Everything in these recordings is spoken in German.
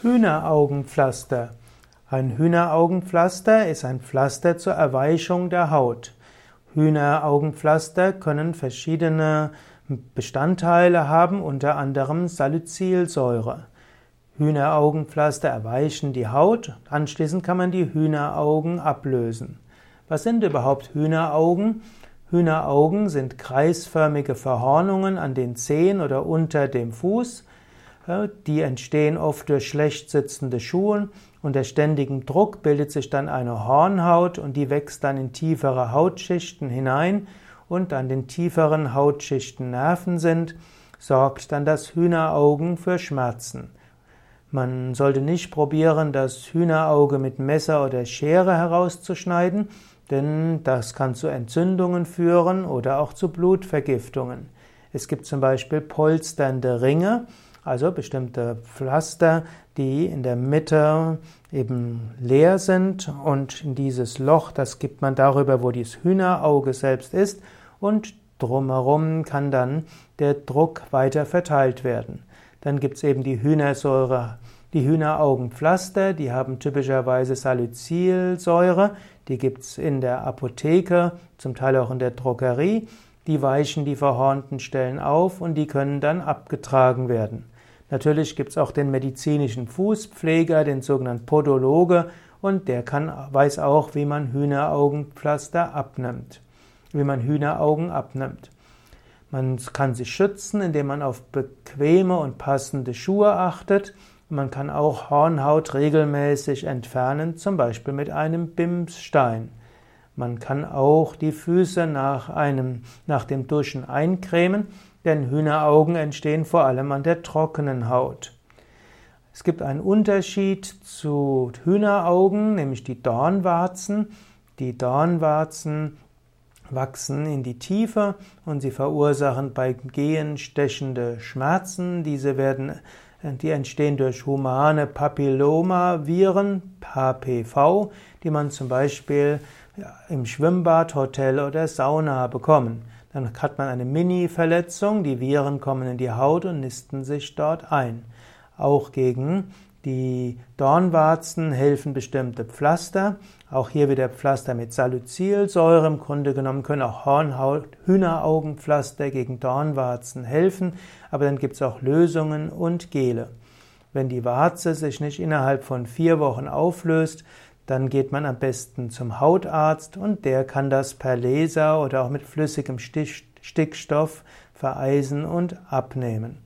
Hühneraugenpflaster. Ein Hühneraugenpflaster ist ein Pflaster zur Erweichung der Haut. Hühneraugenpflaster können verschiedene Bestandteile haben, unter anderem Salicylsäure. Hühneraugenpflaster erweichen die Haut, anschließend kann man die Hühneraugen ablösen. Was sind überhaupt Hühneraugen? Hühneraugen sind kreisförmige Verhornungen an den Zehen oder unter dem Fuß. Die entstehen oft durch schlecht sitzende Schuhe. Unter ständigem Druck bildet sich dann eine Hornhaut und die wächst dann in tiefere Hautschichten hinein und an den tieferen Hautschichten Nerven sind, sorgt dann das Hühneraugen für Schmerzen. Man sollte nicht probieren, das Hühnerauge mit Messer oder Schere herauszuschneiden, denn das kann zu Entzündungen führen oder auch zu Blutvergiftungen. Es gibt zum Beispiel polsternde Ringe, also bestimmte Pflaster, die in der Mitte eben leer sind und in dieses Loch, das gibt man darüber, wo dieses Hühnerauge selbst ist und drumherum kann dann der Druck weiter verteilt werden. Dann gibt es eben die Hühnersäure, die Hühneraugenpflaster, die haben typischerweise Salicylsäure, die gibt es in der Apotheke, zum Teil auch in der Drogerie. Die weichen die verhornten Stellen auf und die können dann abgetragen werden. Natürlich gibt es auch den medizinischen Fußpfleger, den sogenannten Podologe, und der kann, weiß auch, wie man Hühneraugenpflaster abnimmt, wie man Hühneraugen abnimmt. Man kann sich schützen, indem man auf bequeme und passende Schuhe achtet. Man kann auch Hornhaut regelmäßig entfernen, zum Beispiel mit einem Bimsstein. Man kann auch die Füße nach, einem, nach dem Duschen eincremen, denn Hühneraugen entstehen vor allem an der trockenen Haut. Es gibt einen Unterschied zu Hühneraugen, nämlich die Dornwarzen. Die Dornwarzen wachsen in die Tiefe und sie verursachen bei Gehen stechende Schmerzen. Diese werden, die entstehen durch humane Papillomaviren, HPV, die man zum Beispiel im Schwimmbad, Hotel oder Sauna bekommen. Dann hat man eine Mini-Verletzung, die Viren kommen in die Haut und nisten sich dort ein. Auch gegen die Dornwarzen helfen bestimmte Pflaster. Auch hier wieder Pflaster mit Salicylsäure. Im Grunde genommen können auch Hornhaut, Hühneraugenpflaster gegen Dornwarzen helfen. Aber dann gibt es auch Lösungen und Gele. Wenn die Warze sich nicht innerhalb von vier Wochen auflöst, dann geht man am besten zum Hautarzt und der kann das per Laser oder auch mit flüssigem Stickstoff vereisen und abnehmen.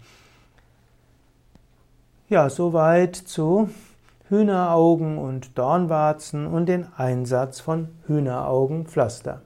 Ja, soweit zu Hühneraugen und Dornwarzen und den Einsatz von Hühneraugenpflaster.